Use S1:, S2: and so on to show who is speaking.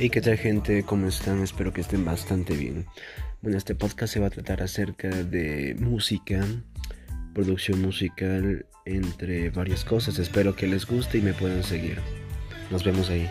S1: Y qué tal gente, ¿cómo están? Espero que estén bastante bien. Bueno, este podcast se va a tratar acerca de música, producción musical, entre varias cosas. Espero que les guste y me puedan seguir. Nos vemos ahí.